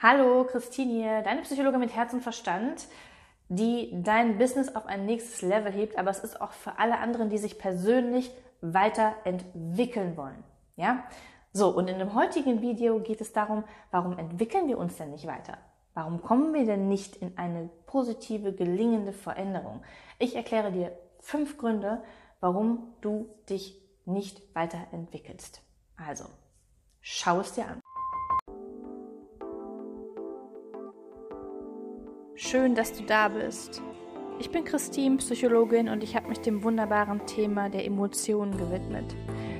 Hallo, Christine hier, deine Psychologin mit Herz und Verstand, die dein Business auf ein nächstes Level hebt, aber es ist auch für alle anderen, die sich persönlich weiterentwickeln wollen. Ja? So, und in dem heutigen Video geht es darum, warum entwickeln wir uns denn nicht weiter? Warum kommen wir denn nicht in eine positive, gelingende Veränderung? Ich erkläre dir fünf Gründe, warum du dich nicht weiterentwickelst. Also, schau es dir an. Schön, dass du da bist. Ich bin Christine, Psychologin und ich habe mich dem wunderbaren Thema der Emotionen gewidmet.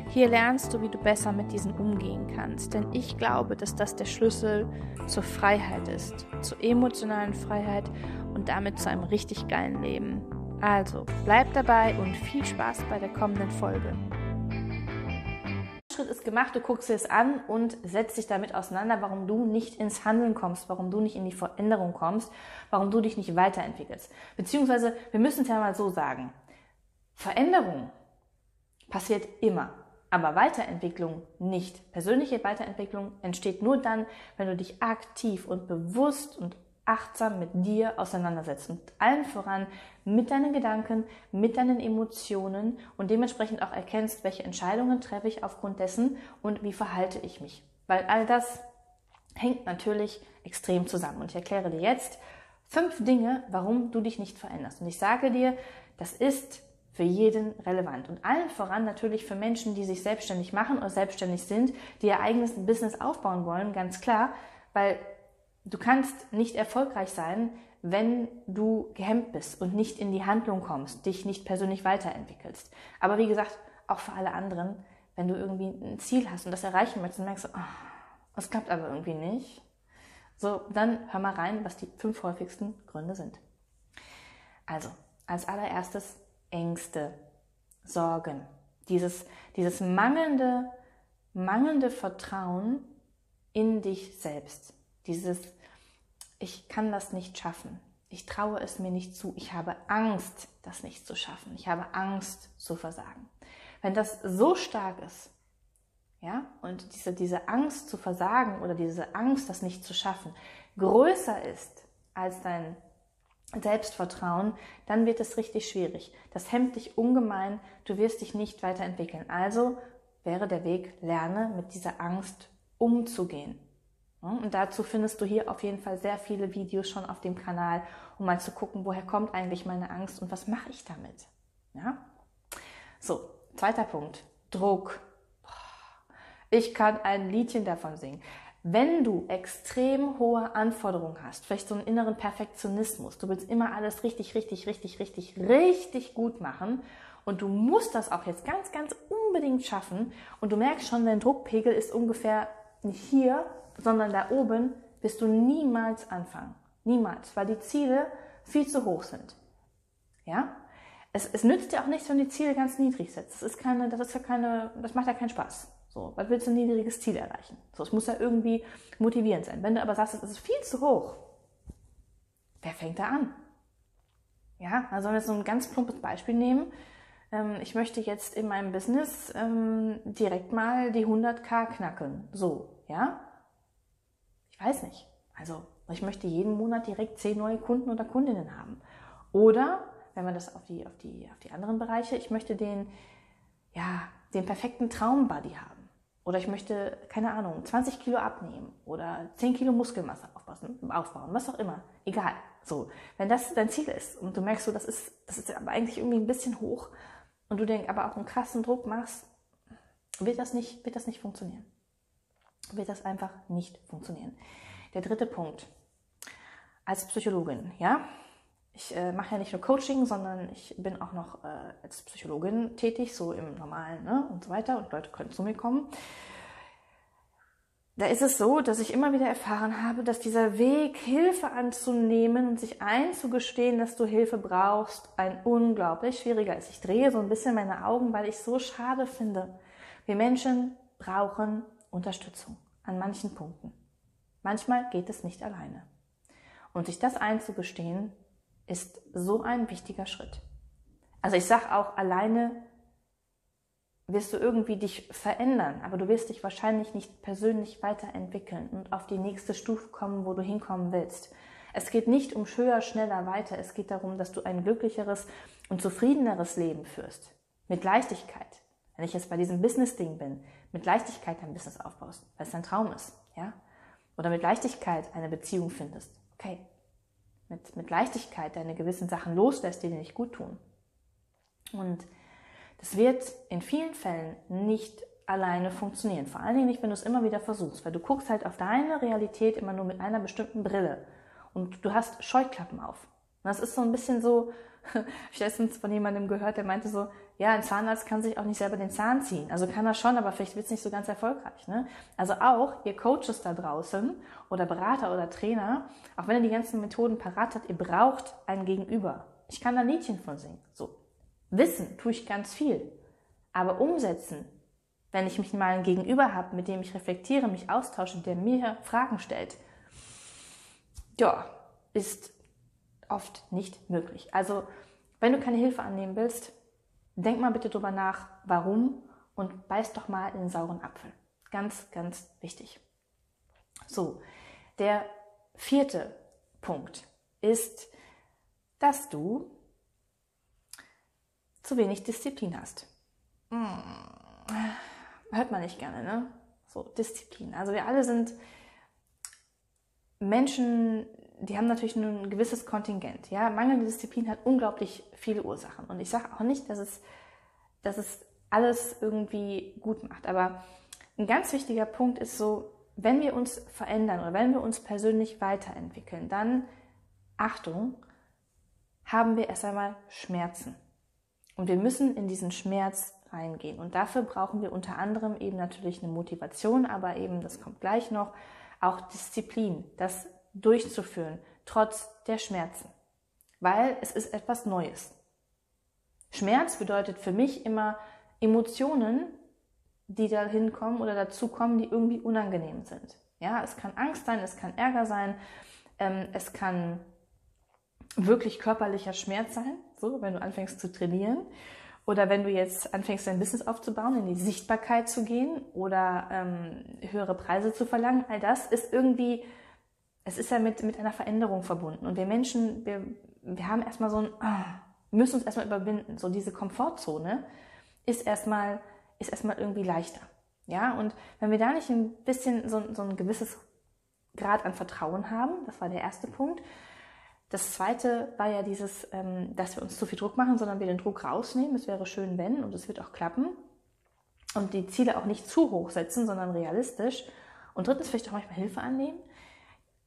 Hier lernst du, wie du besser mit diesen umgehen kannst, denn ich glaube, dass das der Schlüssel zur Freiheit ist, zur emotionalen Freiheit und damit zu einem richtig geilen Leben. Also, bleib dabei und viel Spaß bei der kommenden Folge. Schritt ist gemacht, du guckst es an und setzt dich damit auseinander, warum du nicht ins Handeln kommst, warum du nicht in die Veränderung kommst, warum du dich nicht weiterentwickelst. Beziehungsweise, wir müssen es ja mal so sagen. Veränderung passiert immer, aber Weiterentwicklung nicht. Persönliche Weiterentwicklung entsteht nur dann, wenn du dich aktiv und bewusst und achtsam mit dir auseinandersetzt und allen voran mit deinen Gedanken, mit deinen Emotionen und dementsprechend auch erkennst, welche Entscheidungen treffe ich aufgrund dessen und wie verhalte ich mich. Weil all das hängt natürlich extrem zusammen. Und ich erkläre dir jetzt fünf Dinge, warum du dich nicht veränderst. Und ich sage dir, das ist für jeden relevant. Und allen voran natürlich für Menschen, die sich selbstständig machen oder selbstständig sind, die ihr eigenes Business aufbauen wollen, ganz klar, weil Du kannst nicht erfolgreich sein, wenn du gehemmt bist und nicht in die Handlung kommst, dich nicht persönlich weiterentwickelst. Aber wie gesagt, auch für alle anderen, wenn du irgendwie ein Ziel hast und das erreichen möchtest und merkst, oh, es klappt aber irgendwie nicht, so, dann hör mal rein, was die fünf häufigsten Gründe sind. Also, als allererstes Ängste, Sorgen, dieses, dieses mangelnde, mangelnde Vertrauen in dich selbst. Dieses, ich kann das nicht schaffen. Ich traue es mir nicht zu. Ich habe Angst, das nicht zu schaffen. Ich habe Angst zu versagen. Wenn das so stark ist, ja, und diese, diese Angst zu versagen oder diese Angst, das nicht zu schaffen, größer ist als dein Selbstvertrauen, dann wird es richtig schwierig. Das hemmt dich ungemein, du wirst dich nicht weiterentwickeln. Also wäre der Weg, lerne mit dieser Angst umzugehen. Und dazu findest du hier auf jeden Fall sehr viele Videos schon auf dem Kanal, um mal zu gucken, woher kommt eigentlich meine Angst und was mache ich damit. Ja? So, zweiter Punkt, Druck. Ich kann ein Liedchen davon singen. Wenn du extrem hohe Anforderungen hast, vielleicht so einen inneren Perfektionismus, du willst immer alles richtig, richtig, richtig, richtig, richtig gut machen und du musst das auch jetzt ganz, ganz unbedingt schaffen und du merkst schon, dein Druckpegel ist ungefähr hier, sondern da oben wirst du niemals anfangen. Niemals, weil die Ziele viel zu hoch sind. Ja? Es, es nützt dir auch nichts, wenn du die Ziele ganz niedrig setzt. Das ist keine, das ist ja keine, das macht ja keinen Spaß. So, was willst du ein niedriges Ziel erreichen? So, es muss ja irgendwie motivierend sein. Wenn du aber sagst, es ist viel zu hoch, wer fängt da an? Ja, also wenn wir so ein ganz plumpes Beispiel nehmen, ähm, ich möchte jetzt in meinem Business ähm, direkt mal die 100k knacken. So, ja? Ich weiß nicht. Also ich möchte jeden Monat direkt zehn neue Kunden oder Kundinnen haben. Oder, wenn man das auf die, auf die, auf die anderen Bereiche, ich möchte den, ja, den perfekten Traumbody haben. Oder ich möchte, keine Ahnung, 20 Kilo abnehmen oder 10 Kilo Muskelmasse aufbauen, was auch immer. Egal. So, wenn das dein Ziel ist und du merkst so, das ist, das ist aber eigentlich irgendwie ein bisschen hoch und du denkst aber auch einen krassen Druck machst, wird das nicht, wird das nicht funktionieren wird das einfach nicht funktionieren. Der dritte Punkt. Als Psychologin, ja, ich äh, mache ja nicht nur Coaching, sondern ich bin auch noch äh, als Psychologin tätig, so im Normalen ne, und so weiter. Und Leute können zu mir kommen. Da ist es so, dass ich immer wieder erfahren habe, dass dieser Weg, Hilfe anzunehmen und sich einzugestehen, dass du Hilfe brauchst, ein unglaublich schwieriger ist. Ich drehe so ein bisschen meine Augen, weil ich so schade finde. Wir Menschen brauchen Unterstützung an manchen Punkten. Manchmal geht es nicht alleine. Und sich das einzugestehen, ist so ein wichtiger Schritt. Also ich sage auch, alleine wirst du irgendwie dich verändern, aber du wirst dich wahrscheinlich nicht persönlich weiterentwickeln und auf die nächste Stufe kommen, wo du hinkommen willst. Es geht nicht um höher, schneller, weiter. Es geht darum, dass du ein glücklicheres und zufriedeneres Leben führst. Mit Leichtigkeit. Wenn ich jetzt bei diesem Business-Ding bin, mit Leichtigkeit dein Business aufbaust, weil es dein Traum ist, ja? Oder mit Leichtigkeit eine Beziehung findest. Okay. Mit, mit Leichtigkeit deine gewissen Sachen loslässt, die dir nicht gut tun. Und das wird in vielen Fällen nicht alleine funktionieren. Vor allen Dingen nicht, wenn du es immer wieder versuchst, weil du guckst halt auf deine Realität immer nur mit einer bestimmten Brille und du hast Scheuklappen auf. Und das ist so ein bisschen so, ich habe letztens von jemandem gehört, der meinte so, ja, ein Zahnarzt kann sich auch nicht selber den Zahn ziehen. Also kann er schon, aber vielleicht wird es nicht so ganz erfolgreich. Ne? Also auch ihr Coaches da draußen oder Berater oder Trainer, auch wenn ihr die ganzen Methoden parat habt, ihr braucht ein Gegenüber. Ich kann da Liedchen von singen. So. Wissen tue ich ganz viel. Aber umsetzen, wenn ich mich mal ein Gegenüber habe, mit dem ich reflektiere, mich austausche, der mir Fragen stellt, ja, ist oft nicht möglich. Also, wenn du keine Hilfe annehmen willst, denk mal bitte drüber nach, warum und beiß doch mal in den sauren Apfel. Ganz, ganz wichtig. So, der vierte Punkt ist, dass du zu wenig Disziplin hast. Hm. Hört man nicht gerne, ne? So, Disziplin. Also wir alle sind Menschen, die haben natürlich nur ein gewisses Kontingent. Ja? Mangelnde Disziplin hat unglaublich viele Ursachen. Und ich sage auch nicht, dass es, dass es alles irgendwie gut macht. Aber ein ganz wichtiger Punkt ist so, wenn wir uns verändern oder wenn wir uns persönlich weiterentwickeln, dann, Achtung, haben wir erst einmal Schmerzen. Und wir müssen in diesen Schmerz reingehen. Und dafür brauchen wir unter anderem eben natürlich eine Motivation, aber eben, das kommt gleich noch, auch Disziplin, das durchzuführen, trotz der Schmerzen. Weil es ist etwas Neues. Schmerz bedeutet für mich immer Emotionen, die da hinkommen oder dazukommen, die irgendwie unangenehm sind. Ja, es kann Angst sein, es kann Ärger sein, ähm, es kann wirklich körperlicher Schmerz sein, so, wenn du anfängst zu trainieren. Oder wenn du jetzt anfängst, dein Business aufzubauen, in die Sichtbarkeit zu gehen oder ähm, höhere Preise zu verlangen, all das ist irgendwie, es ist ja mit, mit einer Veränderung verbunden. Und wir Menschen, wir, wir haben erstmal so ein, oh, müssen uns erstmal überwinden. So diese Komfortzone ist erstmal, ist erstmal irgendwie leichter. Ja, und wenn wir da nicht ein bisschen so, so ein gewisses Grad an Vertrauen haben, das war der erste Punkt, das zweite war ja dieses, ähm, dass wir uns zu viel Druck machen, sondern wir den Druck rausnehmen. Es wäre schön, wenn, und es wird auch klappen. Und die Ziele auch nicht zu hoch setzen, sondern realistisch. Und drittens vielleicht auch manchmal Hilfe annehmen.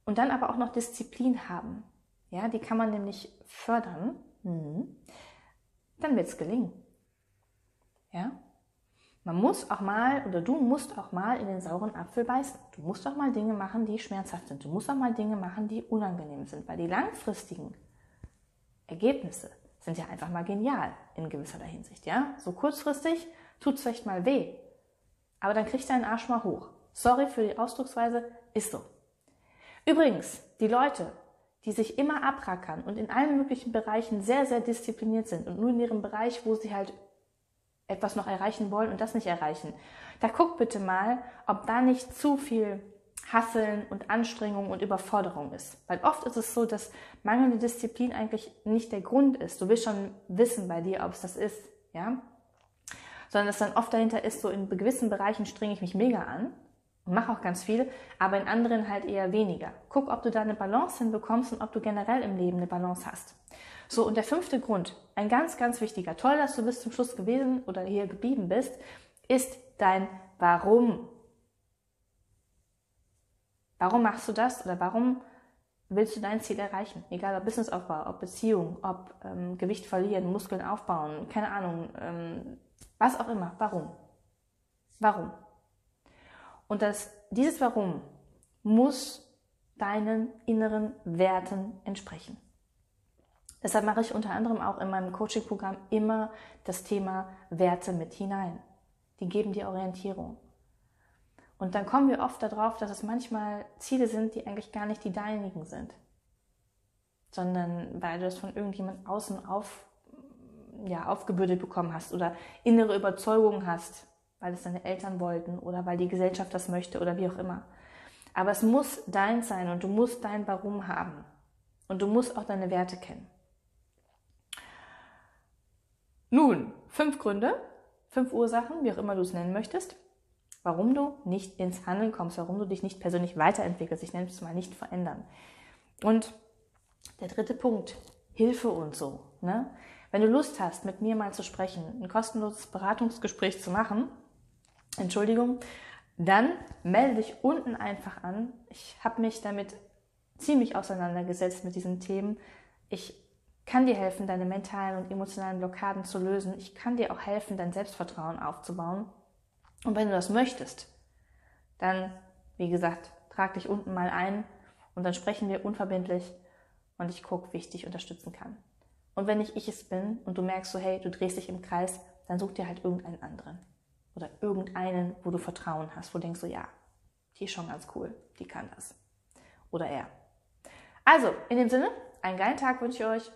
Und dann aber auch noch Disziplin haben. Ja, die kann man nämlich fördern. Mhm. Dann wird es gelingen. Ja? Man muss auch mal oder du musst auch mal in den sauren Apfel beißen. Du musst auch mal Dinge machen, die schmerzhaft sind. Du musst auch mal Dinge machen, die unangenehm sind, weil die langfristigen Ergebnisse sind ja einfach mal genial in gewisser Hinsicht, ja? So kurzfristig tut es vielleicht mal weh, aber dann kriegt deinen Arsch mal hoch. Sorry für die Ausdrucksweise, ist so. Übrigens, die Leute, die sich immer abrackern und in allen möglichen Bereichen sehr, sehr diszipliniert sind und nur in ihrem Bereich, wo sie halt etwas noch erreichen wollen und das nicht erreichen. Da guck bitte mal, ob da nicht zu viel Hasseln und Anstrengung und Überforderung ist. Weil oft ist es so, dass mangelnde Disziplin eigentlich nicht der Grund ist. Du willst schon wissen bei dir, ob es das ist, ja? Sondern dass dann oft dahinter ist, so in gewissen Bereichen strenge ich mich mega an und mache auch ganz viel, aber in anderen halt eher weniger. Guck, ob du da eine Balance hinbekommst und ob du generell im Leben eine Balance hast. So, und der fünfte Grund, ein ganz, ganz wichtiger, toll, dass du bis zum Schluss gewesen oder hier geblieben bist, ist dein Warum. Warum machst du das oder warum willst du dein Ziel erreichen? Egal ob Businessaufbau, ob Beziehung, ob ähm, Gewicht verlieren, Muskeln aufbauen, keine Ahnung, ähm, was auch immer. Warum? Warum? Und das, dieses Warum muss deinen inneren Werten entsprechen. Deshalb mache ich unter anderem auch in meinem Coaching-Programm immer das Thema Werte mit hinein. Die geben dir Orientierung. Und dann kommen wir oft darauf, dass es manchmal Ziele sind, die eigentlich gar nicht die deinigen sind, sondern weil du es von irgendjemand außen auf ja, aufgebürdet bekommen hast oder innere Überzeugungen hast, weil es deine Eltern wollten oder weil die Gesellschaft das möchte oder wie auch immer. Aber es muss dein sein und du musst dein Warum haben. Und du musst auch deine Werte kennen. Nun, fünf Gründe, fünf Ursachen, wie auch immer du es nennen möchtest, warum du nicht ins Handeln kommst, warum du dich nicht persönlich weiterentwickelst. Ich nenne es mal nicht verändern. Und der dritte Punkt, Hilfe und so. Ne? Wenn du Lust hast, mit mir mal zu sprechen, ein kostenloses Beratungsgespräch zu machen, Entschuldigung, dann melde dich unten einfach an. Ich habe mich damit ziemlich auseinandergesetzt mit diesen Themen. Ich kann dir helfen, deine mentalen und emotionalen Blockaden zu lösen. Ich kann dir auch helfen, dein Selbstvertrauen aufzubauen. Und wenn du das möchtest, dann, wie gesagt, trag dich unten mal ein und dann sprechen wir unverbindlich und ich gucke, wie ich dich unterstützen kann. Und wenn nicht ich es bin und du merkst so, hey, du drehst dich im Kreis, dann such dir halt irgendeinen anderen. Oder irgendeinen, wo du Vertrauen hast, wo du denkst so, ja, die ist schon ganz cool, die kann das. Oder er. Also, in dem Sinne, einen geilen Tag wünsche ich euch.